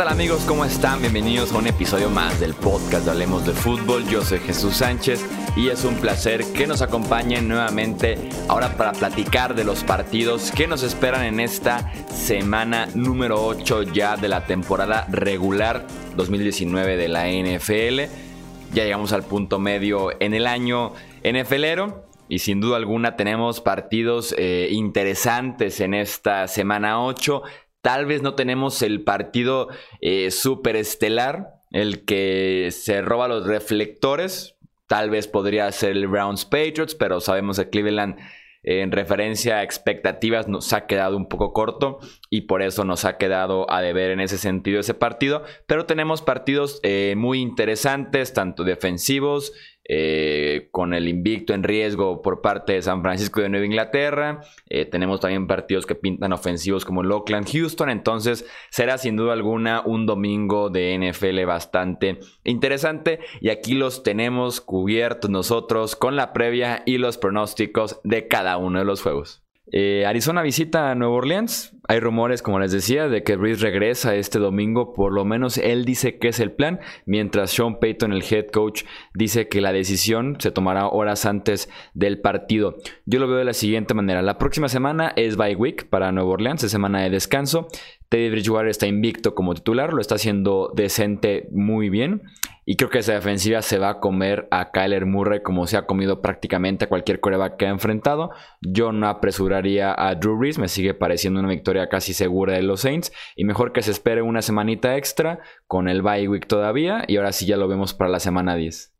tal amigos? ¿Cómo están? Bienvenidos a un episodio más del podcast de Hablemos de Fútbol. Yo soy Jesús Sánchez y es un placer que nos acompañen nuevamente ahora para platicar de los partidos que nos esperan en esta semana número 8 ya de la temporada regular 2019 de la NFL. Ya llegamos al punto medio en el año NFLero y sin duda alguna tenemos partidos eh, interesantes en esta semana 8. Tal vez no tenemos el partido eh, super estelar, el que se roba los reflectores. Tal vez podría ser el Browns Patriots, pero sabemos que Cleveland en referencia a expectativas nos ha quedado un poco corto y por eso nos ha quedado a deber en ese sentido ese partido. Pero tenemos partidos eh, muy interesantes, tanto defensivos, eh, con el invicto en riesgo por parte de San Francisco y de Nueva Inglaterra. Eh, tenemos también partidos que pintan ofensivos como el Oakland Houston. Entonces será sin duda alguna un domingo de NFL bastante interesante. Y aquí los tenemos cubiertos nosotros con la previa y los pronósticos de cada uno de los juegos. Eh, Arizona visita a Nueva Orleans. Hay rumores, como les decía, de que Reese regresa este domingo. Por lo menos él dice que es el plan. Mientras Sean Payton, el head coach, dice que la decisión se tomará horas antes del partido. Yo lo veo de la siguiente manera. La próxima semana es bye week para Nueva Orleans, es semana de descanso. Teddy Bridgewater está invicto como titular, lo está haciendo decente muy bien. Y creo que esa defensiva se va a comer a Kyler Murray como se ha comido prácticamente a cualquier coreback que ha enfrentado. Yo no apresuraría a Drew Brees, me sigue pareciendo una victoria casi segura de los Saints. Y mejor que se espere una semanita extra con el bye week todavía. Y ahora sí ya lo vemos para la semana 10.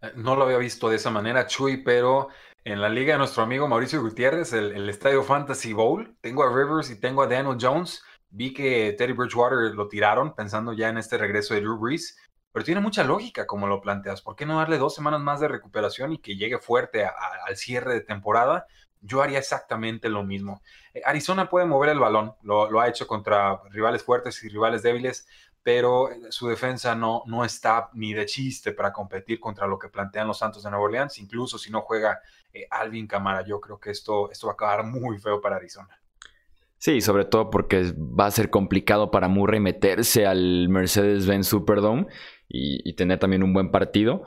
Eh, no lo había visto de esa manera, Chuy, pero en la liga de nuestro amigo Mauricio Gutiérrez, el, Estadio Fantasy Bowl, tengo a Rivers y tengo a Daniel Jones. Vi que Teddy Bridgewater lo tiraron pensando ya en este regreso de Drew Brees, pero tiene mucha lógica como lo planteas. ¿Por qué no darle dos semanas más de recuperación y que llegue fuerte al cierre de temporada? Yo haría exactamente lo mismo. Eh, Arizona puede mover el balón, lo, ha hecho contra rivales fuertes y rivales débiles, pero eh, su defensa no, no está ni de chiste para competir contra lo que plantean los Santos de Nueva Orleans, incluso si no juega eh, Alvin Camara. Yo creo que esto, esto va a acabar muy feo para Arizona. Sí, sobre todo porque va a ser complicado para Murray meterse al Mercedes-Benz Superdome y, tener también un buen partido.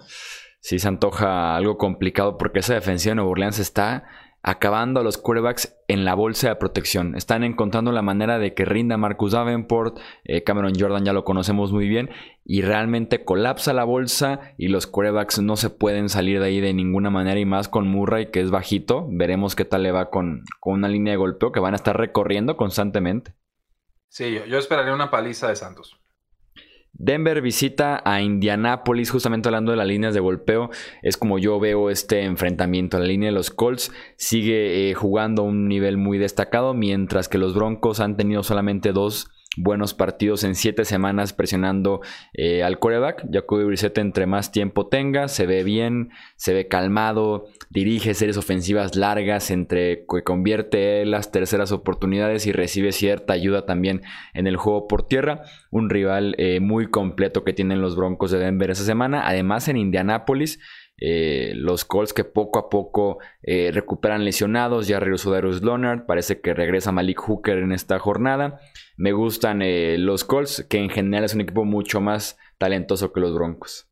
Sí se antoja algo complicado porque esa defensiva de Nueva Orleans está acabando a los quarterbacks en la bolsa de protección. Están encontrando la manera de que rinda Marcus Davenport, eh, Cameron Jordan ya lo conocemos muy bien, y realmente colapsa la bolsa y los quarterbacks no se pueden salir de ahí de ninguna manera y más con Murray que es bajito. Veremos qué tal le va con, una línea de golpeo que van a estar recorriendo constantemente. Sí, yo, yo esperaría una paliza de Santos. Denver visita a Indianapolis, justamente hablando de las líneas de golpeo, es como yo veo este enfrentamiento. La línea de los Colts sigue eh, jugando a un nivel muy destacado, mientras que los Broncos han tenido solamente dos buenos partidos en siete semanas presionando eh, al coreback. Jacoby Brissett entre más tiempo tenga, se ve bien, se ve calmado, dirige series ofensivas largas entre que convierte las terceras oportunidades y recibe cierta ayuda también en el juego por tierra. Un rival eh, muy completo que tienen los Broncos de Denver esa semana. Además en Indianápolis. Eh, los Colts que poco a poco recuperan lesionados. Ya regresó Darius Leonard. Parece que regresa Malik Hooker en esta jornada. Me gustan eh, los Colts, que en general es un equipo mucho más talentoso que los Broncos.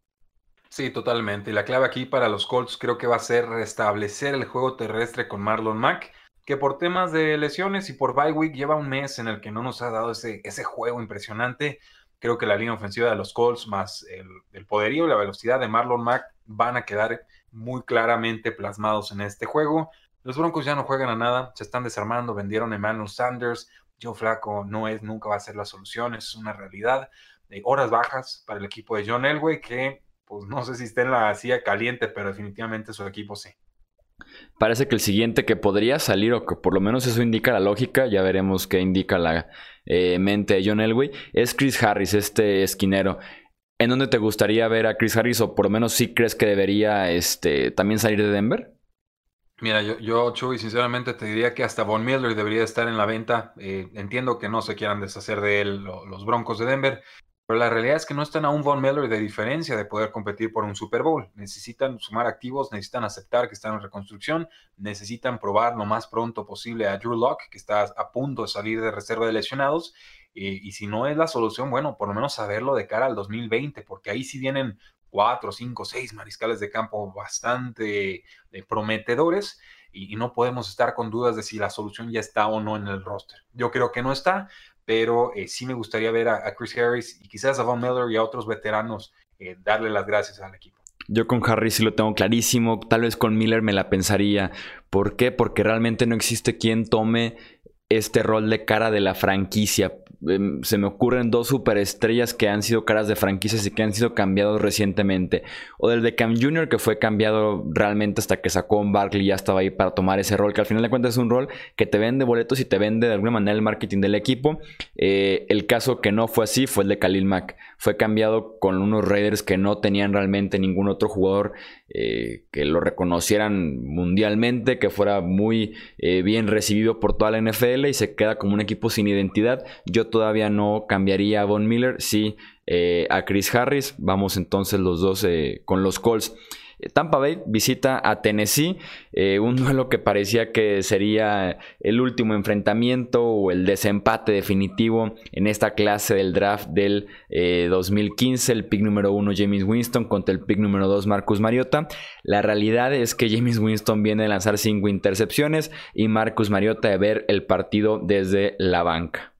Sí, totalmente. La clave aquí para los Colts creo que va a ser restablecer el juego terrestre con Marlon Mack, que por temas de lesiones y por bye week lleva un mes en el que no nos ha dado ese, ese juego impresionante. Creo que la línea ofensiva de los Colts más el, el poderío y la velocidad de Marlon Mack van a quedar muy claramente plasmados en este juego. Los Broncos ya no juegan a nada, se están desarmando, vendieron a Emmanuel Sanders, Joe Flaco no es, nunca va a ser la solución, es una realidad. de horas bajas para el equipo de John Elway, que pues no sé si está en la silla caliente, pero definitivamente su equipo sí. Parece que el siguiente que podría salir, o que por lo menos eso indica la lógica, ya veremos qué indica la eh, mente de John Elway, es Chris Harris, este esquinero. ¿En dónde te gustaría ver a Chris Harris, o por lo menos sí crees que debería este, también salir de Denver? Mira, yo, yo, Chuy, sinceramente te diría que hasta Von Miller debería estar en la venta. Eh, entiendo que no se quieran deshacer de él los Broncos de Denver, pero la realidad es que no están a un Von Miller de diferencia de poder competir por un Super Bowl. Necesitan sumar activos, necesitan aceptar que están en reconstrucción, necesitan probar lo más pronto posible a Drew Locke, que está a punto de salir de reserva de lesionados, y si no es la solución, bueno, por lo menos saberlo de cara al 2020, porque ahí sí vienen cuatro, cinco, seis mariscales de campo bastante eh, prometedores y, no podemos estar con dudas de si la solución ya está o no en el roster. Yo creo que no está, pero eh, sí me gustaría ver a, Chris Harris y quizás a Von Miller y a otros veteranos eh, darle las gracias al equipo. Yo con Harris sí lo tengo clarísimo, tal vez con Miller me la pensaría. ¿Por qué? Porque realmente no existe quien tome este rol de cara de la franquicia. Em, se me ocurren dos superestrellas que han sido caras de franquicias y que han sido cambiados recientemente. O del de Cam Jr., que fue cambiado realmente hasta que sacó un Barkley y ya estaba ahí para tomar ese rol, que al final de cuentas es un rol que te vende boletos y te vende de alguna manera el marketing del equipo. Eh, el caso que no fue así fue el de Khalil Mack. Fue cambiado con unos Raiders que no tenían realmente ningún otro jugador eh, que lo reconocieran mundialmente, que fuera muy eh, bien recibido por toda la NFL y se queda como un equipo sin identidad. Yo todavía no cambiaría a Von Miller, sí eh, a Chris Harris. Vamos entonces los dos con los Colts. Tampa Bay visita a Tennessee, eh, un duelo que parecía que sería el último enfrentamiento o el desempate definitivo en esta clase del draft del 2015, eh, el pick número uno James Winston contra el pick número 2 Marcus Mariota. La realidad es que James Winston viene de lanzar cinco intercepciones y Marcus Mariota de ver el partido desde la banca.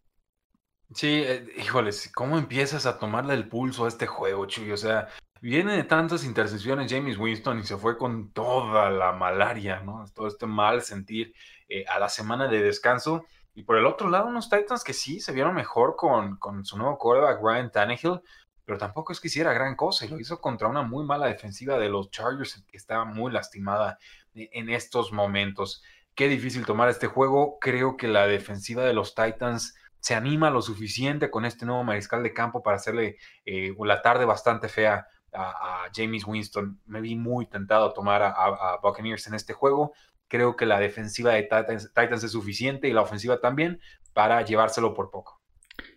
Sí, eh, híjoles, ¿cómo empiezas a tomarle el pulso a este juego, Chuy? O sea, Viene de tantas intercesiones James Winston y se fue con toda la malaria, ¿no? Todo este mal sentir eh, a la semana de descanso. Y por el otro lado, unos Titans que sí se vieron mejor con, con su nuevo quarterback, Ryan Tannehill, pero tampoco es que hiciera gran cosa y lo hizo contra una muy mala defensiva de los Chargers que estaba muy lastimada e, en estos momentos. Qué difícil tomar este juego. Creo que la defensiva de los Titans se anima lo suficiente con este nuevo mariscal de campo para hacerle eh, la tarde bastante fea a, James Winston. Me vi muy tentado a tomar a, Buccaneers en este juego. Creo que la defensiva de Titans, es suficiente y la ofensiva también para llevárselo por poco.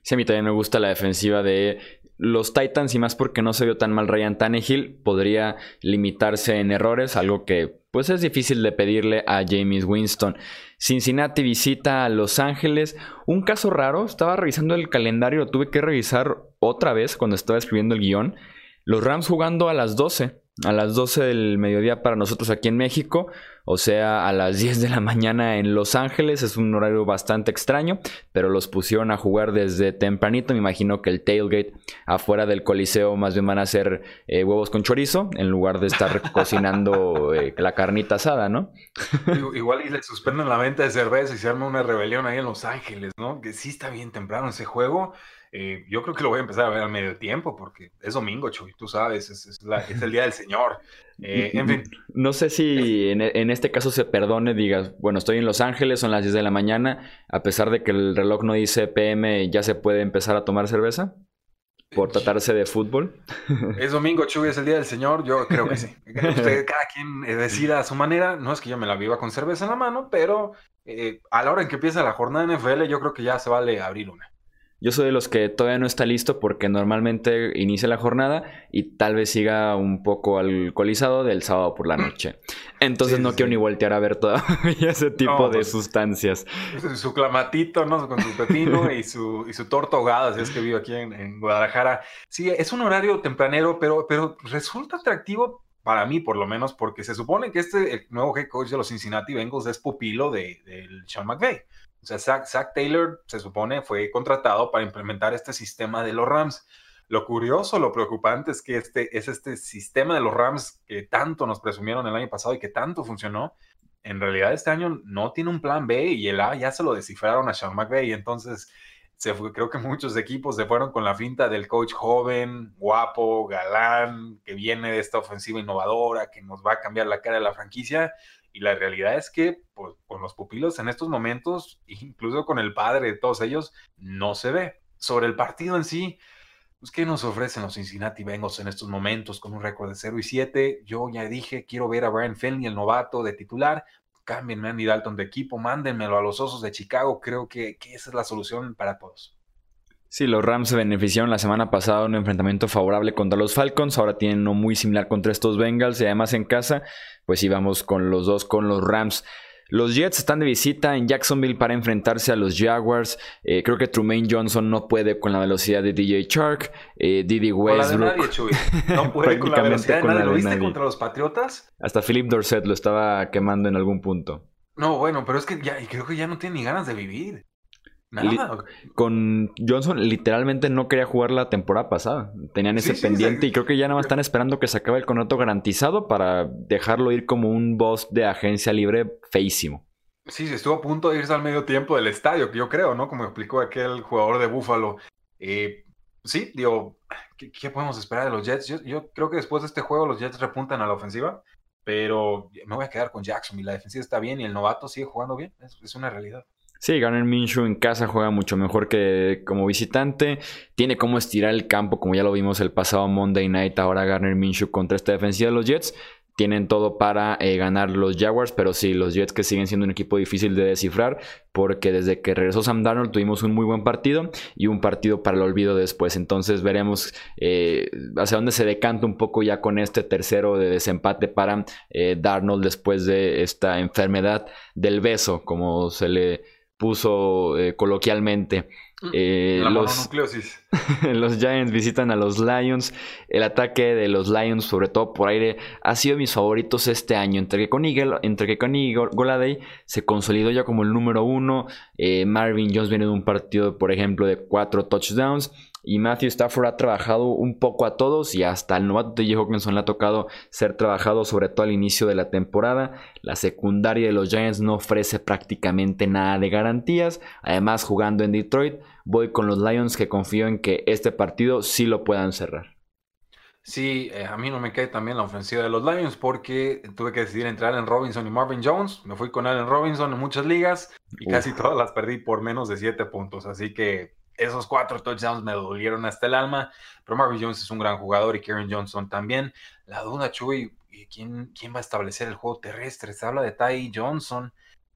Sí, a mí también me gusta la defensiva de los Titans y más porque no se vio tan mal Ryan Tannehill, podría limitarse en errores, algo que pues es difícil de pedirle a James Winston. Cincinnati visita a Los Ángeles. Un caso raro, estaba revisando el calendario, lo tuve que revisar otra vez cuando estaba escribiendo el guion. Los Rams jugando a las 12, a las 12 del mediodía para nosotros aquí en México, o sea, a las 10 de la mañana en Los Ángeles. Es un horario bastante extraño, pero los pusieron a jugar desde tempranito. Me imagino que el tailgate afuera del coliseo más bien van a ser eh, huevos con chorizo en lugar de estar cocinando eh, la carnita asada, ¿no? Igual y le suspenden la venta de cerveza y se arma una rebelión ahí en Los Ángeles, ¿no? Que sí está bien temprano ese juego. Eh, yo creo que lo voy a empezar a ver al medio tiempo porque es domingo, Chuy, tú sabes, es, el día del Señor. Eh, en fin. No sé si en, en, este caso se perdone, digas, bueno, estoy en Los Ángeles, son las 10 de la mañana, a pesar de que el reloj no dice PM, ¿ya se puede empezar a tomar cerveza? por tratarse de fútbol. Es domingo, Chuy, es el día del Señor, yo creo que sí. cada quien eh, decida a su manera, no es que yo me la viva con cerveza en la mano, pero a la hora en que empieza la jornada NFL, yo creo que ya se vale abrir una. Yo soy de los que todavía no está listo porque normalmente inicia la jornada y tal vez siga un poco alcoholizado del sábado por la noche. Entonces no quiero ni voltear a ver todavía ese tipo de pues, sustancias. Su clamatito, ¿no? Con su pepino y su, y su torta ahogada, si es que vivo aquí en, Guadalajara. Sí, es un horario tempranero, pero, pero resulta atractivo para mí por lo menos, porque se supone que este nuevo head coach de los Cincinnati Bengals es pupilo de, del Sean McVay. O sea, Zach, Taylor se supone fue contratado para implementar este sistema de los Rams. Lo curioso, lo preocupante es que este es este sistema de los Rams que tanto nos presumieron el año pasado y que tanto funcionó. En realidad este año no tiene un plan B y el A ya se lo descifraron a Sean McVay. Entonces, se creo que muchos equipos se fueron con la finta del coach joven, guapo, galán, que viene de esta ofensiva innovadora, que nos va a cambiar la cara de la franquicia. Y la realidad es que pues, con los pupilos en estos momentos, incluso con el padre de todos ellos, no se ve. Sobre el partido en sí, pues, ¿qué nos ofrecen los Cincinnati Bengals en estos momentos con un récord de 0 y 7? Yo ya dije, quiero ver a Brian Finley, el novato de titular. Cámbienme a Andy Dalton de equipo, mándenmelo a los Osos de Chicago. Creo que, que esa es la solución para todos. Sí, los Rams se beneficiaron la semana pasada de un enfrentamiento favorable contra los Falcons. Ahora tienen uno muy similar contra estos Bengals y además en casa, pues íbamos con los dos con los Rams. Los Jets están de visita en Jacksonville para enfrentarse a los Jaguars. Eh, creo que Trumaine Johnson no puede con la velocidad de DJ Shark. Eh, Didi Westbrook. No puede con la velocidad de nadie. ¿Lo viste contra los Patriotas? Hasta Philip Dorset lo estaba quemando en algún punto. No, bueno, pero es que ya, creo que ya no tiene ni ganas de vivir. Con Johnson literalmente no quería jugar la temporada pasada. Tenían ese pendiente y creo que ya nada más están esperando que se acabe el contrato garantizado para dejarlo ir como un boss de agencia libre feísimo. Sí, estuvo a punto de irse al medio tiempo del estadio, yo creo, ¿no? Como explicó aquel jugador de Búfalo. Eh, sí, digo, ¿qué, podemos esperar de los Jets? Yo, creo que después de este juego los Jets repuntan a la ofensiva, pero me voy a quedar con Jackson y la defensiva está bien y el novato sigue jugando bien, es una realidad. Sí, Garner Minshew en casa juega mucho mejor que como visitante. Tiene como estirar el campo, como ya lo vimos el pasado Monday Night. Ahora Garner Minshew contra esta defensiva de los Jets. Tienen todo para eh, ganar los Jaguars, pero sí, los Jets que siguen siendo un equipo difícil de descifrar, porque desde que regresó Sam Darnold tuvimos un muy buen partido y un partido para el olvido después. Entonces veremos eh, hacia dónde se decanta un poco ya con este tercero de desempate para eh, Darnold después de esta enfermedad del beso, como se le puso eh, coloquialmente. Eh, los, los Giants visitan a los Lions. El ataque de los Lions, sobre todo por aire, ha sido mis favoritos este año. Entre que con Eagle, entre que con Goladay se consolidó ya como el número uno. Eh, Marvin Jones viene de un partido, por ejemplo, de cuatro touchdowns. Y Matthew Stafford ha trabajado un poco a todos y hasta el novato de Hawkinson le ha tocado ser trabajado sobre todo al inicio de la temporada. La secundaria de los Giants no ofrece prácticamente nada de garantías. Además, jugando en Detroit, voy con los Lions que confío en que este partido sí lo puedan cerrar. Sí, eh, a mí no me cae también la ofensiva de los Lions porque tuve que decidir entre Allen Robinson y Marvin Jones. Me fui con Allen Robinson en muchas ligas y casi todas las perdí por menos de 7 puntos. Así que esos cuatro touchdowns me dolieron hasta el alma, pero Marvin Jones es un gran jugador y Karen Johnson también. La duda, Chuy, ¿quién, quién va a establecer el juego terrestre? Se habla de Ty Johnson,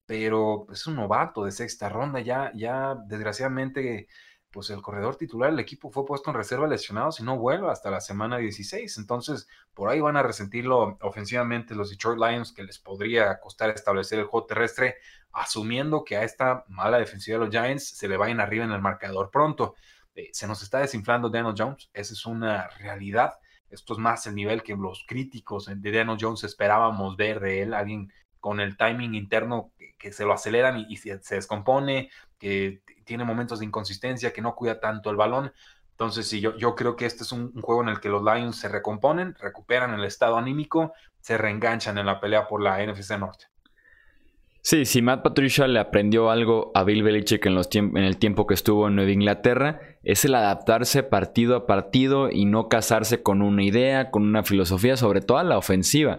pero es un novato de sexta ronda, ya, ya desgraciadamente pues el corredor titular del equipo fue puesto en reserva lesionado si no vuelve hasta la semana 16. Entonces, por ahí van a resentirlo ofensivamente los Detroit Lions, que les podría costar establecer el juego terrestre, asumiendo que a esta mala defensiva de los Giants se le vayan arriba en el marcador pronto. Eh, se nos está desinflando Daniel Jones, esa es una realidad. Esto es más el nivel que los críticos de Daniel Jones esperábamos ver de él, alguien con el timing interno que, se lo aceleran y, se, descompone, que tiene momentos de inconsistencia, que no cuida tanto el balón. Entonces, sí, yo, yo creo que este es un, juego en el que los Lions se recomponen, recuperan el estado anímico, se reenganchan en la pelea por la NFC Norte. Sí, si Matt Patricia le aprendió algo a Bill Belichick en, los en el tiempo que estuvo en Nueva Inglaterra, es el adaptarse partido a partido y no casarse con una idea, con una filosofía, sobre todo a la ofensiva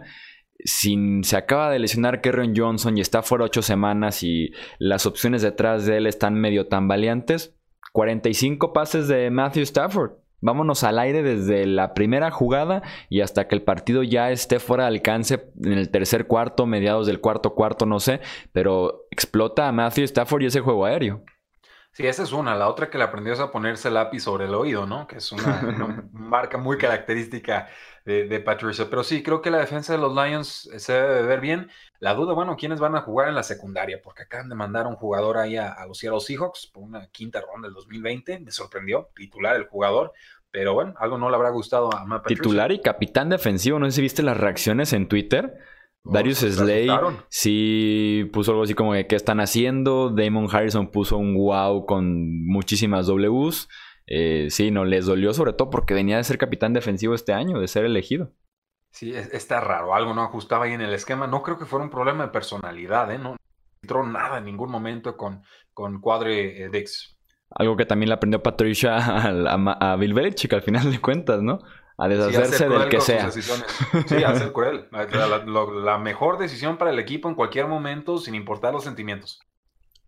si se acaba de lesionar Kerryon Johnson y está fuera ocho semanas y las opciones detrás de él están medio tambaleantes, 45 pases de Matthew Stafford. Vámonos al aire desde la primera jugada y hasta que el partido ya esté fuera de alcance en el tercer cuarto, mediados del cuarto cuarto, no sé, pero explota a Matthew Stafford y ese juego aéreo. Sí, esa es una. La otra que le aprendió es a ponerse el lápiz sobre el oído, ¿no? Que es una, marca muy característica de, Patricia. Pero sí, creo que la defensa de los Lions se debe ver bien. La duda, bueno, ¿quiénes van a jugar en la secundaria? Porque acaban de mandar un jugador ahí a, a los Seattle Seahawks por una quinta ronda del 2020. Me sorprendió, titular el jugador. Pero bueno, algo no le habrá gustado a Matt Titular y capitán defensivo. No sé si viste las reacciones en Twitter Darius Slay sí puso algo así como de qué están haciendo. Damon Harrison puso un wow con muchísimas Ws. Eh, sí, no, les dolió sobre todo porque venía de ser capitán defensivo este año, de ser elegido. Sí, está raro, algo no ajustaba ahí en el esquema. No creo que fuera un problema de personalidad, ¿eh? No entró nada en ningún momento con, con Cuadre eh, Dix. Algo que también le aprendió Patricia a, a Bill Belichick al final de cuentas, ¿no? A deshacerse del que sea. Sí, a ser cruel. La, mejor decisión para el equipo en cualquier momento, sin importar los sentimientos.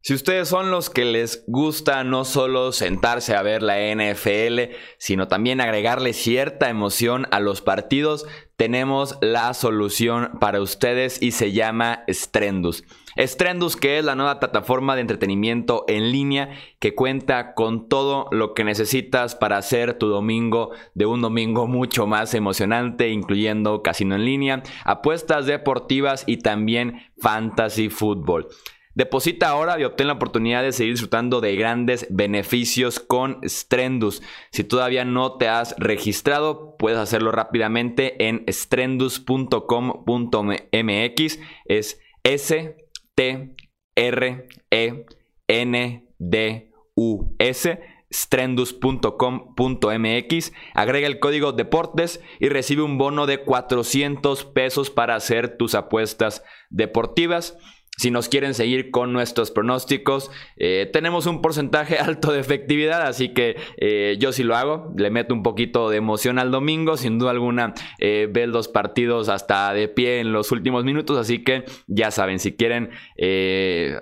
Si ustedes son los que les gusta no solo sentarse a ver la NFL, sino también agregarle cierta emoción a los partidos, tenemos la solución para ustedes y se llama Strendus. Strendus, que es la nueva plataforma de entretenimiento en línea que cuenta con todo lo que necesitas para hacer tu domingo de un domingo mucho más emocionante, incluyendo casino en línea, apuestas deportivas y también fantasy fútbol. Deposita ahora y obtén la oportunidad de seguir disfrutando de grandes beneficios con Strendus. Si todavía no te has registrado, puedes hacerlo rápidamente en strendus.com.mx. Es S T R E N D U S strendus.com.mx, agrega el código deportes y recibe un bono de 400 pesos para hacer tus apuestas deportivas. Si nos quieren seguir con nuestros pronósticos, eh, tenemos un porcentaje alto de efectividad, así que eh, yo sí lo hago. Le meto un poquito de emoción al domingo, sin duda alguna eh, ver los partidos hasta de pie en los últimos minutos, así que ya saben, si quieren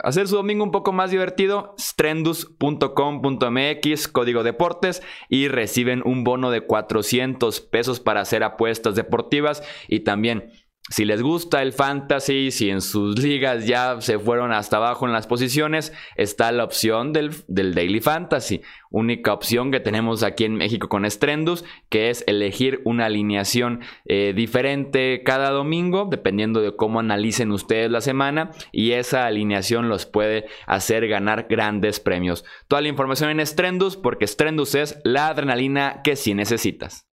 hacer su domingo un poco más divertido, strendus.com.mx, código deportes, y reciben un bono de 400 pesos para hacer apuestas deportivas y también si les gusta el fantasy, si en sus ligas ya se fueron hasta abajo en las posiciones, está la opción del, Daily Fantasy. Única opción que tenemos aquí en México con Strendus, que es elegir una alineación eh, diferente cada domingo, dependiendo de cómo analicen ustedes la semana. Y esa alineación los puede hacer ganar grandes premios. Toda la información en Strendus, porque Strendus es la adrenalina que sí necesitas.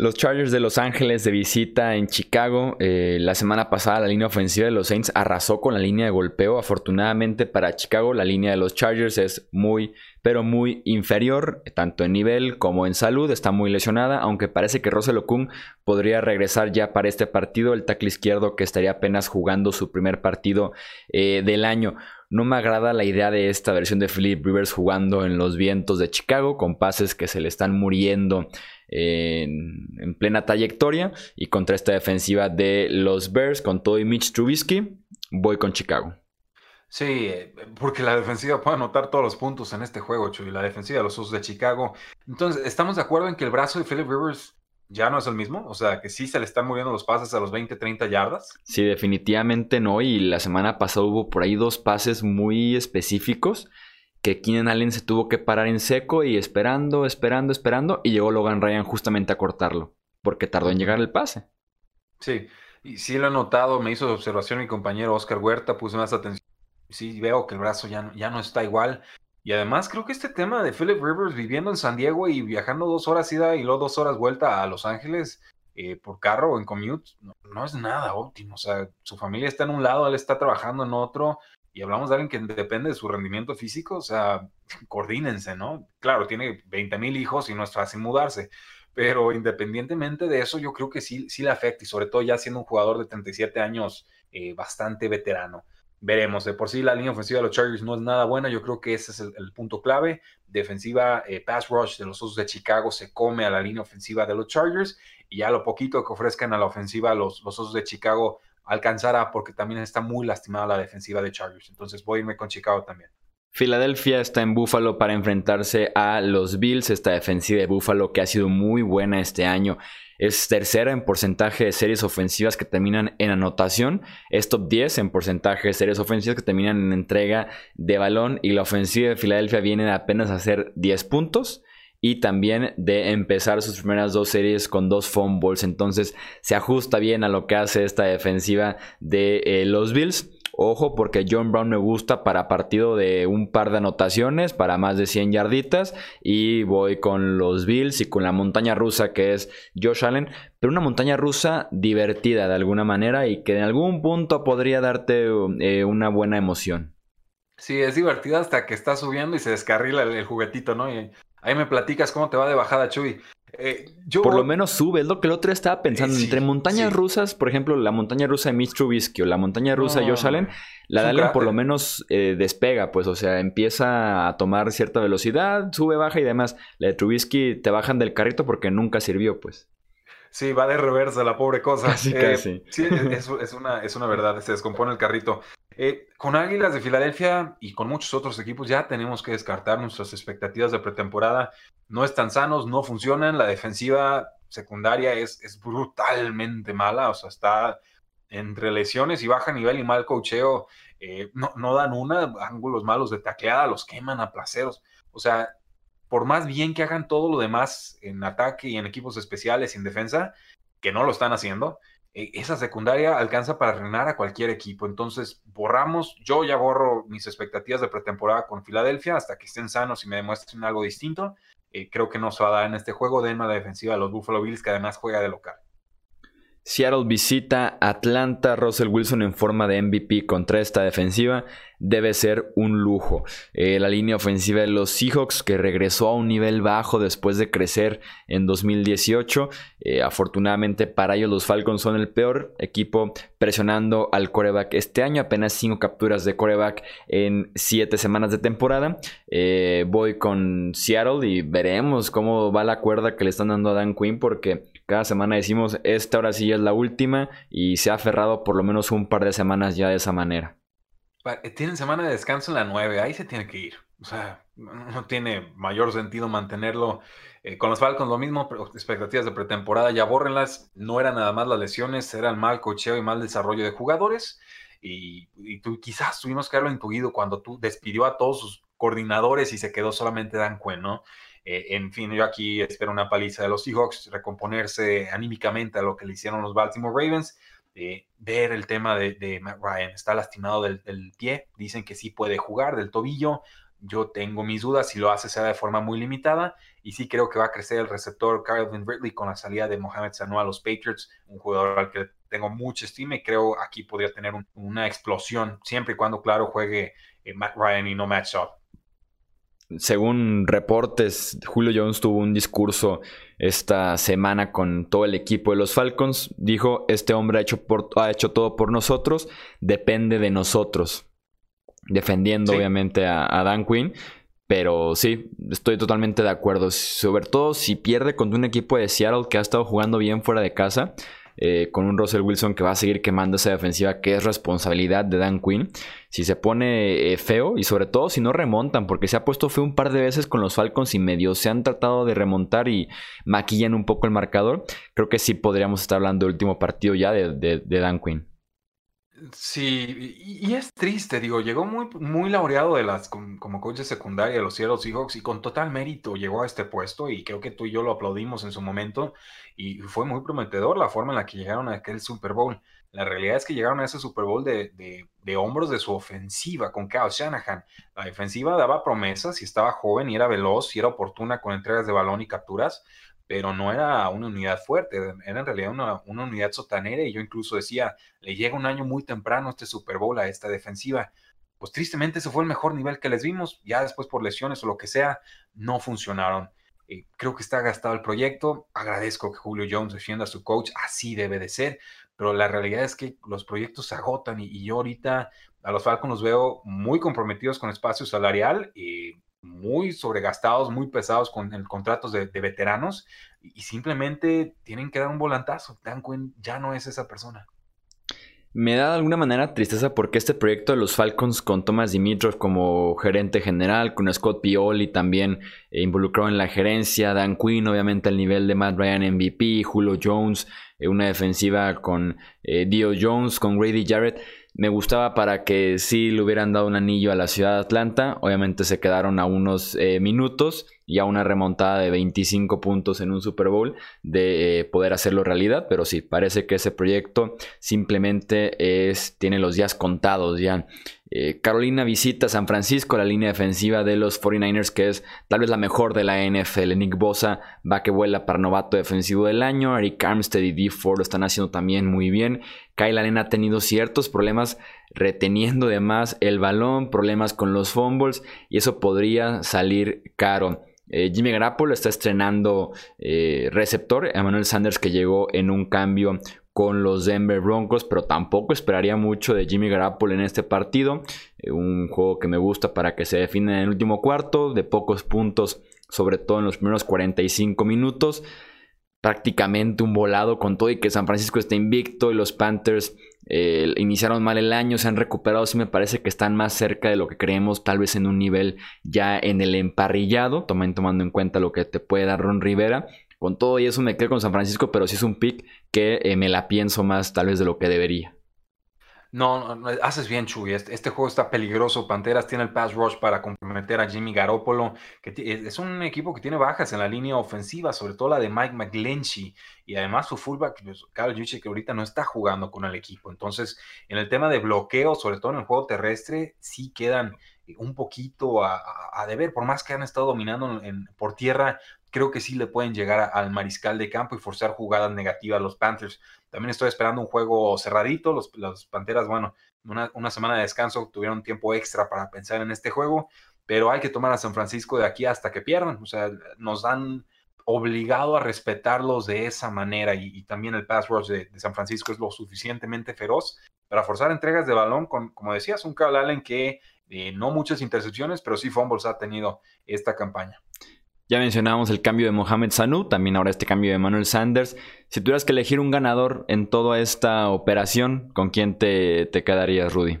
Los Chargers de Los Ángeles de visita en Chicago. Eh, la semana pasada la línea ofensiva de los Saints arrasó con la línea de golpeo. Afortunadamente para Chicago la línea de los Chargers es muy, pero muy inferior, tanto en nivel como en salud. Está muy lesionada, aunque parece que Russell Okung podría regresar ya para este partido. El tackle izquierdo que estaría apenas jugando su primer partido eh, del año. No me agrada la idea de esta versión de Philip Rivers jugando en los vientos de Chicago con pases que se le están muriendo en, plena trayectoria. Y contra esta defensiva de los Bears, con todo y Mitch Trubisky, voy con Chicago. Sí, porque la defensiva puede anotar todos los puntos en este juego, Chuy. La defensiva de los Usos de Chicago. Entonces, ¿estamos de acuerdo en que el brazo de Philip Rivers ya no es el mismo? O sea, que sí se le están muriendo los pases a los 20, 30 yardas. Sí, definitivamente no. Y la semana pasada hubo por ahí dos pases muy específicos que Keenan Allen se tuvo que parar en seco y esperando, esperando, esperando, y llegó Logan Ryan justamente a cortarlo, porque tardó en llegar el pase. Sí, y sí lo he notado, me hizo observación mi compañero Oscar Huerta, puse más atención. Sí, veo que el brazo ya no, ya no está igual. Y además creo que este tema de Philip Rivers viviendo en San Diego y viajando dos horas ida y luego dos horas vuelta a Los Ángeles eh, por carro o en commute, no, no, es nada óptimo. O sea, su familia está en un lado, él está trabajando en otro y hablamos de alguien que depende de su rendimiento físico, o sea, coordínense, ¿no? Claro, tiene 20 mil hijos y no es fácil mudarse, pero independientemente de eso, yo creo que sí, sí le afecta y sobre todo ya siendo un jugador de 37 años eh, bastante veterano. Veremos, de por sí la línea ofensiva de los Chargers no es nada buena, yo creo que ese es el, punto clave. Defensiva eh, pass rush de los Osos de Chicago se come a la línea ofensiva de los Chargers y ya lo poquito que ofrezcan a la ofensiva los, los Osos de Chicago alcanzará porque también está muy lastimada la defensiva de Chargers. Entonces voy a irme con Chicago también. Filadelfia está en Buffalo para enfrentarse a los Bills, esta defensiva de Buffalo que ha sido muy buena este año. Es tercera en porcentaje de series ofensivas que terminan en anotación. Es top 10 en porcentaje de series ofensivas que terminan en entrega de balón. Y la ofensiva de Filadelfia viene apenas a hacer 10 puntos y también de empezar sus primeras dos series con dos fumbles. Entonces se ajusta bien a lo que hace esta defensiva de eh, los Bills. Ojo porque John Brown me gusta para partido de un par de anotaciones, para más de 100 yarditas. Y voy con los Bills y con la montaña rusa que es Josh Allen. Pero una montaña rusa divertida de alguna manera y que en algún punto podría darte eh, una buena emoción. Sí, es divertida hasta que está subiendo y se descarrila el, juguetito, ¿no? Ahí me platicas cómo te va de bajada, Chuy. Eh, yo... Por lo menos sube, es lo que el otro estaba pensando. Entre montañas rusas, por ejemplo, la montaña rusa de Mitch Trubisky o la montaña rusa de Josh Allen, la de Allen por lo menos eh, despega, pues, o sea, empieza a tomar cierta velocidad, sube, baja y demás. La de Trubisky te bajan del carrito porque nunca sirvió, pues. Sí, va de reversa la pobre cosa. Eh, sí, es, es, una, es una verdad, se descompone el carrito. Eh, con Águilas de Filadelfia y con muchos otros equipos ya tenemos que descartar nuestras expectativas de pretemporada. No están sanos, no funcionan. La defensiva secundaria es, brutalmente mala, o sea, está entre lesiones y baja nivel y mal cocheo. eh, no, no, dan una, ángulos malos de tacleada, los queman a placeros. O sea, por más bien que hagan todo lo demás en ataque y en equipos especiales y en defensa, que no lo están haciendo, esa secundaria alcanza para reinar a cualquier equipo. Entonces, borramos, yo ya borro mis expectativas de pretemporada con Filadelfia hasta que estén sanos y me demuestren algo distinto. Eh, creo que no se va a dar en este juego. Denme la defensiva de los Buffalo Bills, que además juega de local. Seattle visita Atlanta, Russell Wilson en forma de MVP contra esta defensiva debe ser un lujo. Eh, la línea ofensiva de los Seahawks que regresó a un nivel bajo después de crecer en 2018. Eh, afortunadamente para ellos los Falcons son el peor equipo presionando al coreback este año. Apenas 5 capturas de coreback en 7 semanas de temporada. Eh, voy con Seattle y veremos cómo va la cuerda que le están dando a Dan Quinn porque cada semana decimos, esta ahora sí es la última y se ha aferrado por lo menos un par de semanas ya de esa manera. Eh, tienen semana de descanso en la 9, ahí se tiene que ir. O sea, no tiene mayor sentido mantenerlo. Eh, con los Falcons lo mismo, expectativas de pretemporada ya bórrenlas. No eran nada más las lesiones, era el mal cocheo y mal desarrollo de jugadores. Y, tú, quizás tuvimos que haberlo intuido cuando tú despidió a todos sus coordinadores y se quedó solamente Dan Quinn, ¿no? Eh, en fin, yo aquí espero una paliza de los Seahawks, recomponerse anímicamente a lo que le hicieron los Baltimore Ravens, eh, ver el tema de, Matt Ryan. Está lastimado del, pie, dicen que sí puede jugar, del tobillo. Yo tengo mis dudas si lo hace sea de forma muy limitada y sí creo que va a crecer el receptor Calvin Ridley con la salida de Mohamed Sanu a los Patriots, un jugador al que tengo mucha estima y creo aquí podría tener una explosión siempre y cuando, claro, juegue eh, Matt Ryan y no Matt Shaw según reportes, Julio Jones tuvo un discurso esta semana con todo el equipo de los Falcons. Dijo, este hombre ha hecho, ha hecho todo por nosotros, depende de nosotros. Defendiendo obviamente a, Dan Quinn. Pero sí, estoy totalmente de acuerdo. Sobre todo si pierde contra un equipo de Seattle que ha estado jugando bien fuera de casa. Eh, con un Russell Wilson que va a seguir quemando esa defensiva que es responsabilidad de Dan Quinn. Si se pone eh, feo y sobre todo si no remontan, porque se ha puesto feo un par de veces con los Falcons y medio se han tratado de remontar y maquillan un poco el marcador, creo que sí podríamos estar hablando del último partido ya de Dan Quinn. Sí, y, es triste, digo, llegó muy, muy laureado de las, como, coach de secundaria de los Seattle Seahawks y con total mérito llegó a este puesto y creo que tú y yo lo aplaudimos en su momento y fue muy prometedor la forma en la que llegaron a aquel Super Bowl. La realidad es que llegaron a ese Super Bowl de, de hombros de su ofensiva con Kyle Shanahan. La defensiva daba promesas y estaba joven y era veloz y era oportuna con entregas de balón y capturas, pero no era una unidad fuerte, era en realidad una, unidad sotanera y yo incluso decía, le llega un año muy temprano este Super Bowl a esta defensiva. Pues tristemente ese fue el mejor nivel que les vimos, ya después por lesiones o lo que sea, no funcionaron. Eh, creo que está gastado el proyecto, agradezco que Julio Jones defienda a su coach, así debe de ser, pero la realidad es que los proyectos se agotan y, yo ahorita a los Falcons los veo muy comprometidos con espacio salarial y muy sobregastados, muy pesados con el contratos de, veteranos y, simplemente tienen que dar un volantazo. Dan Quinn ya no es esa persona. Me da de alguna manera tristeza porque este proyecto de los Falcons con Thomas Dimitrov como gerente general, con Scott Pioli también eh, involucrado en la gerencia, Dan Quinn obviamente al nivel de Matt Ryan MVP, Julio Jones, eh, una defensiva con eh, Dio Jones, con Grady Jarrett me gustaba para que sí le hubieran dado un anillo a la ciudad de Atlanta. Obviamente se quedaron a unos eh, minutos y a una remontada de 25 puntos en un Super Bowl de eh, poder hacerlo realidad. Pero sí, parece que ese proyecto simplemente es, tiene los días contados ya. Eh, Carolina visita San Francisco, la línea defensiva de los 49ers, que es tal vez la mejor de la NFL. Nick Bosa va que vuela para novato defensivo del año. Eric Armstead y D. Ford lo están haciendo también muy bien. Kyle Allen ha tenido ciertos problemas reteniendo de más el balón, problemas con los fumbles, y eso podría salir caro. Eh, Jimmy Garoppolo está estrenando eh, receptor. Emmanuel Sanders que llegó en un cambio con los Denver Broncos, pero tampoco esperaría mucho de Jimmy Garoppolo en este partido. Eh, un juego que me gusta para que se define en el último cuarto, de pocos puntos, sobre todo en los primeros 45 minutos. Prácticamente un volado con todo y que San Francisco está invicto y los Panthers eh, iniciaron mal el año, se han recuperado, sí me parece que están más cerca de lo que creemos, tal vez en un nivel ya en el emparrillado, tomando en cuenta lo que te puede dar Ron Rivera. Con todo y eso me quedo con San Francisco, pero sí es un pick que eh, me la pienso más tal vez de lo que debería. No, no, haces bien, Chuy. Este, este, juego está peligroso. Panteras tiene el pass rush para comprometer a Jimmy Garoppolo, que es un equipo que tiene bajas en la línea ofensiva, sobre todo la de Mike McGlinchey. Y además su fullback, pues, Carl Juszczyk, que ahorita no está jugando con el equipo. Entonces, en el tema de bloqueo, sobre todo en el juego terrestre, sí quedan un poquito a, deber, por más que han estado dominando por tierra, creo que sí le pueden llegar al mariscal de campo y forzar jugadas negativas a los Panthers. También estoy esperando un juego cerradito. Los, Panteras, bueno, una, semana de descanso, tuvieron tiempo extra para pensar en este juego, pero hay que tomar a San Francisco de aquí hasta que pierdan. O sea, nos han obligado a respetarlos de esa manera y, también el pass rush de, San Francisco es lo suficientemente feroz para forzar entregas de balón con, como decías, un Carl Allen que eh, no muchas intercepciones, pero sí fumbles ha tenido esta campaña. Ya mencionábamos el cambio de Mohamed Sanu, también ahora este cambio de Manuel Sanders. Si tuvieras que elegir un ganador en toda esta operación, ¿con quién te, te quedarías, Rudy?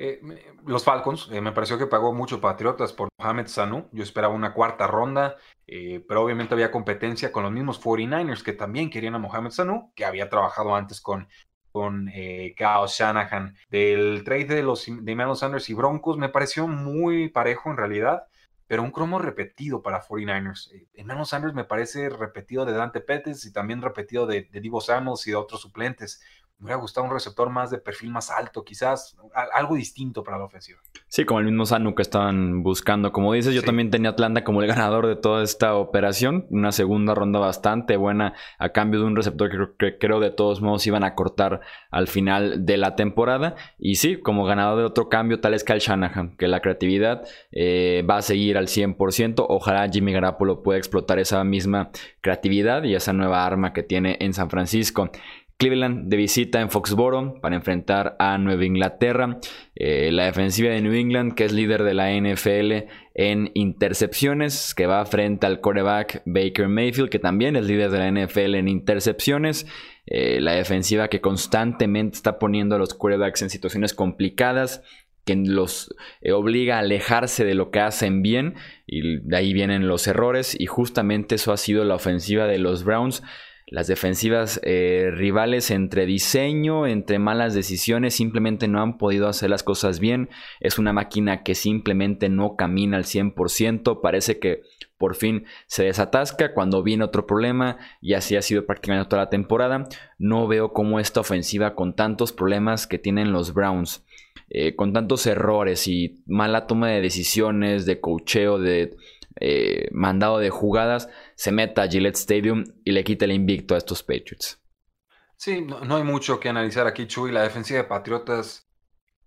Eh, los Falcons, eh, me pareció que pagó mucho Patriotas por Mohamed Sanu. Yo esperaba una cuarta ronda, eh, pero obviamente había competencia con los mismos 49ers que también querían a Mohamed Sanu, que había trabajado antes con, con Kyle Shanahan. Del trade de los de Emmanuel Sanders y Broncos me pareció muy parejo en realidad pero un cromo repetido para 49ers. Emmanuel Sanders me parece repetido de Dante Pettis y también repetido de, de Divo Samuels y de otros suplentes me hubiera gustado un receptor más de perfil más alto, quizás algo distinto para la ofensiva. Sí, como el mismo Sanu que estaban buscando. Como dices, yo también tenía Atlanta como el ganador de toda esta operación. Una segunda ronda bastante buena a cambio de un receptor que, creo de todos modos iban a cortar al final de la temporada. Y sí, como ganador de otro cambio, tal es Kyle Shanahan, que la creatividad eh, va a seguir al 100%. Ojalá Jimmy Garapolo pueda explotar esa misma creatividad y esa nueva arma que tiene en San Francisco. Cleveland de visita en Foxboro para enfrentar a Nueva Inglaterra. Eh, la defensiva de New England, que es líder de la NFL en intercepciones, que va frente al quarterback Baker Mayfield, que también es líder de la NFL en intercepciones. Eh, la defensiva que constantemente está poniendo a los quarterbacks en situaciones complicadas que los eh, obliga a alejarse de lo que hacen bien y de ahí vienen los errores y justamente eso ha sido la ofensiva de los Browns las defensivas eh, rivales entre diseño, entre malas decisiones, simplemente no han podido hacer las cosas bien. Es una máquina que simplemente no camina al 100%. Parece que por fin se desatasca cuando viene otro problema y así ha sido prácticamente toda la temporada. No veo cómo esta ofensiva con tantos problemas que tienen los Browns, eh, con tantos errores y mala toma de decisiones, de cocheo, de eh, mandado de jugadas, se meta a Gillette Stadium y le quite el invicto a estos Patriots. Sí, no, hay mucho que analizar aquí, Chuy. La defensiva de Patriotas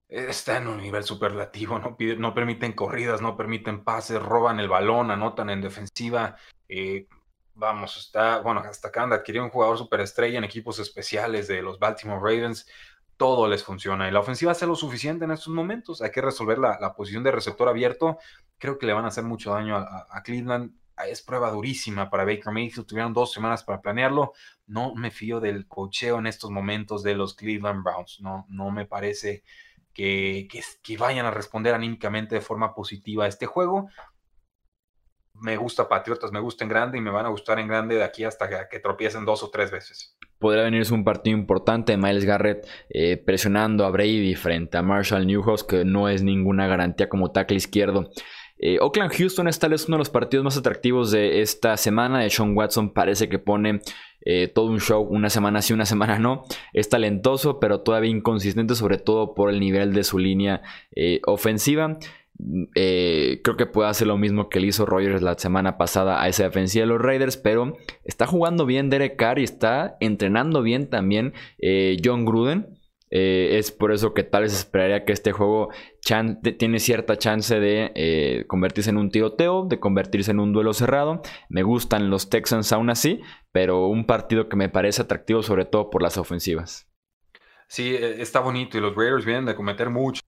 está en un nivel superlativo. No, permiten corridas, no permiten pases, roban el balón, anotan en defensiva. Eh, vamos, está, bueno, hasta acá anda, adquirió un jugador superestrella en equipos especiales de los Baltimore Ravens todo les funciona. Y la ofensiva hace lo suficiente en estos momentos. Hay que resolver la, posición de receptor abierto. Creo que le van a hacer mucho daño a, Cleveland. Es prueba durísima para Baker Mayfield. Tuvieron dos semanas para planearlo. No me fío del cocheo en estos momentos de los Cleveland Browns. No, no me parece que, que vayan a responder anímicamente de forma positiva a este juego me gusta Patriotas, me gusta en grande y me van a gustar en grande de aquí hasta que, tropiecen dos o tres veces. Podría venirse un partido importante de Miles Garrett eh, presionando a Brady frente a Marshall Newhouse, que no es ninguna garantía como tackle izquierdo. Eh, Oakland Houston es tal vez uno de los partidos más atractivos de esta semana. De Sean Watson parece que pone eh, todo un show, una semana sí, una semana no. Es talentoso, pero todavía inconsistente, sobre todo por el nivel de su línea ofensiva. Eh, creo que puede hacer lo mismo que le hizo Rogers la semana pasada a esa defensiva de los Raiders, pero está jugando bien Derek Carr y está entrenando bien también eh, John Gruden. Eh, es por eso que tal vez esperaría que este juego tiene cierta chance de convertirse en un tiroteo, de convertirse en un duelo cerrado. Me gustan los Texans aún así, pero un partido que me parece atractivo sobre todo por las ofensivas. Sí, está bonito y los Raiders vienen de cometer mucho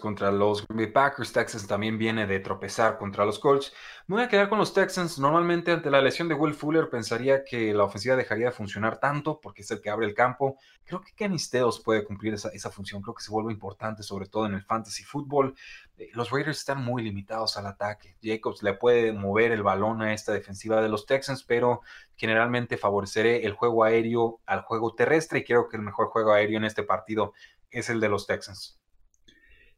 contra los Green Packers. Texans también viene de tropezar contra los Colts. Me voy a quedar con los Texans. Normalmente ante la lesión de Will Fuller pensaría que la ofensiva dejaría de funcionar tanto porque es el que abre el campo. Creo que Kenny puede cumplir esa, función. Creo que se vuelve importante sobre todo en el fantasy fútbol. Eh, los Raiders están muy limitados al ataque. Jacobs le puede mover el balón a esta defensiva de los Texans, pero generalmente favoreceré el juego aéreo al juego terrestre y creo que el mejor juego aéreo en este partido es el de los Texans.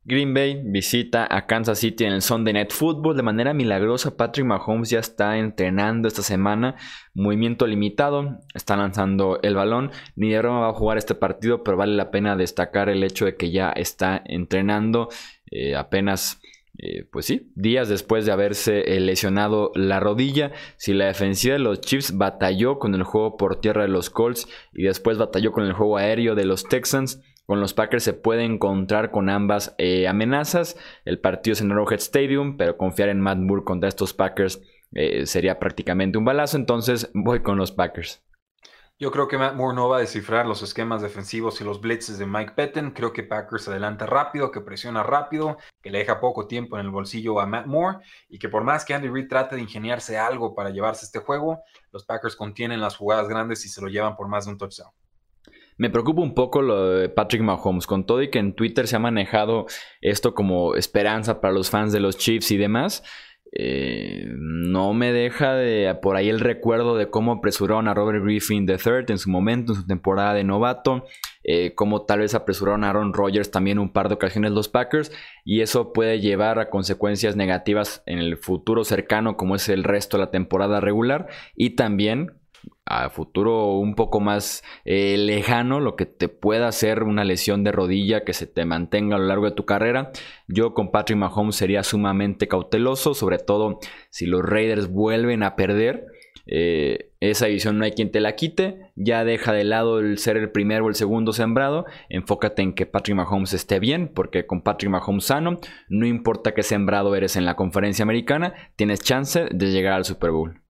Green Bay visita a Kansas City en el Sunday Night Football. De manera milagrosa, Patrick Mahomes ya está entrenando esta semana. Movimiento limitado, está lanzando el balón. Ni de va a jugar este partido, pero vale la pena destacar el hecho de que ya está entrenando eh, apenas. Eh, pues sí, días después de haberse lesionado la rodilla, si la defensiva de los Chiefs batalló con el juego por tierra de los Colts y después batalló con el juego aéreo de los Texans, con los Packers se puede encontrar con ambas eh, amenazas. El partido es en Arrowhead Stadium, pero confiar en Matt Moore contra estos Packers eh, sería prácticamente un balazo. Entonces voy con los Packers. Yo creo que Matt Moore no va a descifrar los esquemas defensivos y los blitzes de Mike Pettin. Creo que Packers adelanta rápido, que presiona rápido, que le deja poco tiempo en el bolsillo a Matt Moore y que por más que Andy Reid trate de ingeniarse algo para llevarse este juego, los Packers contienen las jugadas grandes y se lo llevan por más de un touchdown. Me preocupa un poco lo de Patrick Mahomes, con todo y que en Twitter se ha manejado esto como esperanza para los fans de los Chiefs y demás. Eh, no me deja de por ahí el recuerdo de cómo apresuraron a Robert Griffin III en su momento, en su temporada de novato, eh, cómo tal vez apresuraron a Aaron Rodgers también un par de ocasiones los Packers, y eso puede llevar a consecuencias negativas en el futuro cercano, como es el resto de la temporada regular, y también a futuro un poco más eh, lejano, lo que te pueda hacer una lesión de rodilla que se te mantenga a lo largo de tu carrera. Yo con Patrick Mahomes sería sumamente cauteloso, sobre todo si los Raiders vuelven a perder. Eh, esa división no hay quien te la quite. Ya deja de lado el ser el primero o el segundo sembrado. Enfócate en que Patrick Mahomes esté bien, porque con Patrick Mahomes sano, no importa qué sembrado eres en la conferencia americana, tienes chance de llegar al Super Bowl.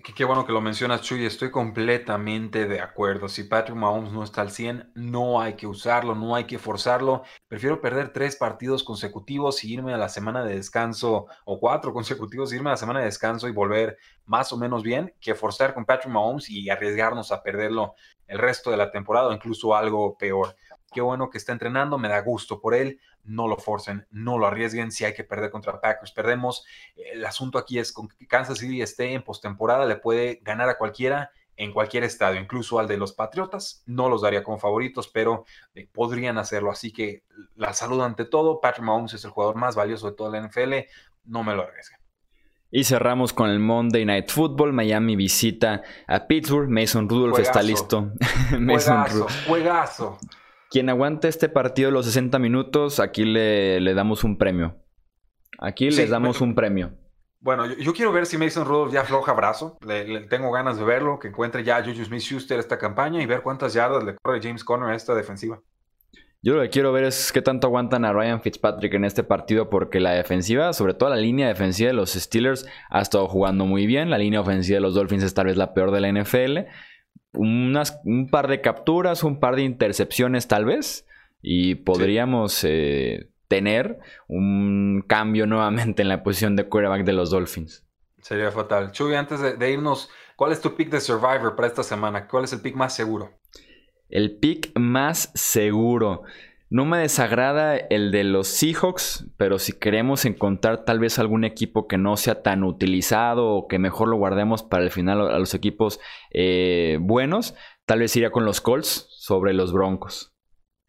Qué, bueno que lo mencionas, Chuy. Estoy completamente de acuerdo. Si Patrick Mahomes no está al 100, no hay que usarlo, no hay que forzarlo. Prefiero perder tres partidos consecutivos y irme a la semana de descanso, o cuatro consecutivos, irme a la semana de descanso y volver más o menos bien, que forzar con Patrick Mahomes y arriesgarnos a perderlo el resto de la temporada o incluso algo peor. Qué bueno que está entrenando, me da gusto por él. No lo forcen, no lo arriesguen. Si hay que perder contra Packers, perdemos. El asunto aquí es con que Kansas City esté en postemporada, le puede ganar a cualquiera en cualquier estadio, incluso al de los Patriotas. No los daría como favoritos, pero eh, podrían hacerlo. Así que la salud ante todo. Patrick Mahomes es el jugador más valioso de toda la NFL. No me lo arriesguen. Y cerramos con el Monday Night Football. Miami visita a Pittsburgh. Mason Rudolph está listo. Mason juegazo, juegazo. Quien aguante este partido los 60 minutos, aquí le, damos un premio. Aquí les damos un premio. Bueno, yo, quiero ver si Mason Rudolph ya afloja brazo. Le, tengo ganas de verlo, que encuentre ya a Juju Smith-Schuster esta campaña y ver cuántas yardas le corre James Conner a esta defensiva. Yo lo que quiero ver es qué tanto aguantan a Ryan Fitzpatrick en este partido, porque la defensiva, sobre todo la línea defensiva de los Steelers, ha estado jugando muy bien. La línea ofensiva de los Dolphins es tal vez la peor de la NFL unas, un par de capturas, un par de intercepciones tal vez, y podríamos eh, tener un cambio nuevamente en la posición de quarterback de los Dolphins. Sería fatal. Chuy, antes de, irnos, ¿cuál es tu pick de Survivor para esta semana? ¿Cuál es el pick más seguro? El pick más seguro. No me desagrada el de los Seahawks, pero si queremos encontrar tal vez algún equipo que no sea tan utilizado o que mejor lo guardemos para el final a los equipos eh, buenos, tal vez iría con los Colts sobre los Broncos.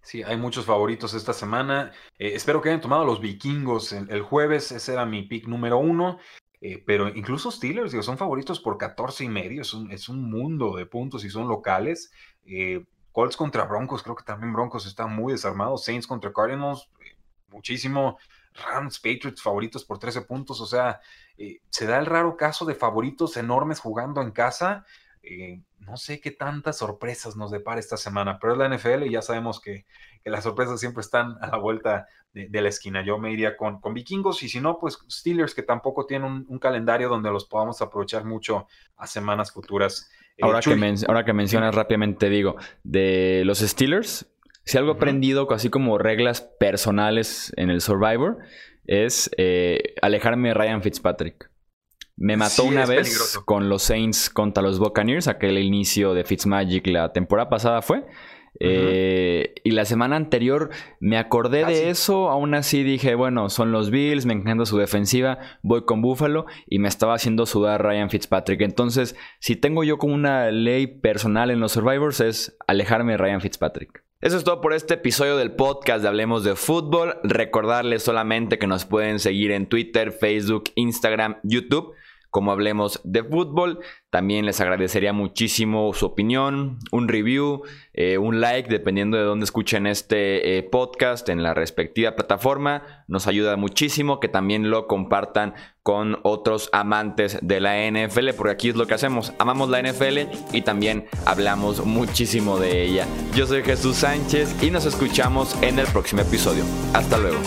Sí, hay muchos favoritos esta semana. Eh, espero que hayan tomado los vikingos el, jueves. Ese era mi pick número uno. Eh, pero incluso Steelers, digo, son favoritos por 14 y medio. Es un, es un mundo de puntos y son locales. Colts contra Broncos, creo que también Broncos está muy desarmado. Saints contra Cardinals, eh, muchísimo. Rams, Patriots favoritos por 13 puntos. O sea, eh, se da el raro caso de favoritos enormes jugando en casa. Eh, no sé qué tantas sorpresas nos depara esta semana, pero es la NFL y ya sabemos que, las sorpresas siempre están a la vuelta de, la esquina. Yo me iría con, con, vikingos y si no, pues Steelers, que tampoco tienen un calendario donde los podamos aprovechar mucho a semanas futuras. Eh, ahora, que ahora que mencionas rápidamente, digo, de los Steelers, si algo aprendido, así como reglas personales en el Survivor, es eh, alejarme de Ryan Fitzpatrick. Me mató una vez con los Saints contra los Buccaneers, aquel inicio de Fitzmagic la temporada pasada fue. Eh, y la semana anterior me acordé de eso, aún así dije, bueno, son los Bills, me encanta su defensiva, voy con Buffalo y me estaba haciendo sudar Ryan Fitzpatrick. Entonces, si tengo yo como una ley personal en los Survivors es alejarme de Ryan Fitzpatrick. Eso es todo por este episodio del podcast de Hablemos de Fútbol. Recordarles solamente que nos pueden seguir en Twitter, Facebook, Instagram, YouTube como hablemos de fútbol. También les agradecería muchísimo su opinión, un review, eh, un like, dependiendo de dónde escuchen este eh, podcast en la respectiva plataforma. Nos ayuda muchísimo que también lo compartan con otros amantes de la NFL, porque aquí es lo que hacemos. Amamos la NFL y también hablamos muchísimo de ella. Yo soy Jesús Sánchez y nos escuchamos en el próximo episodio. Hasta luego.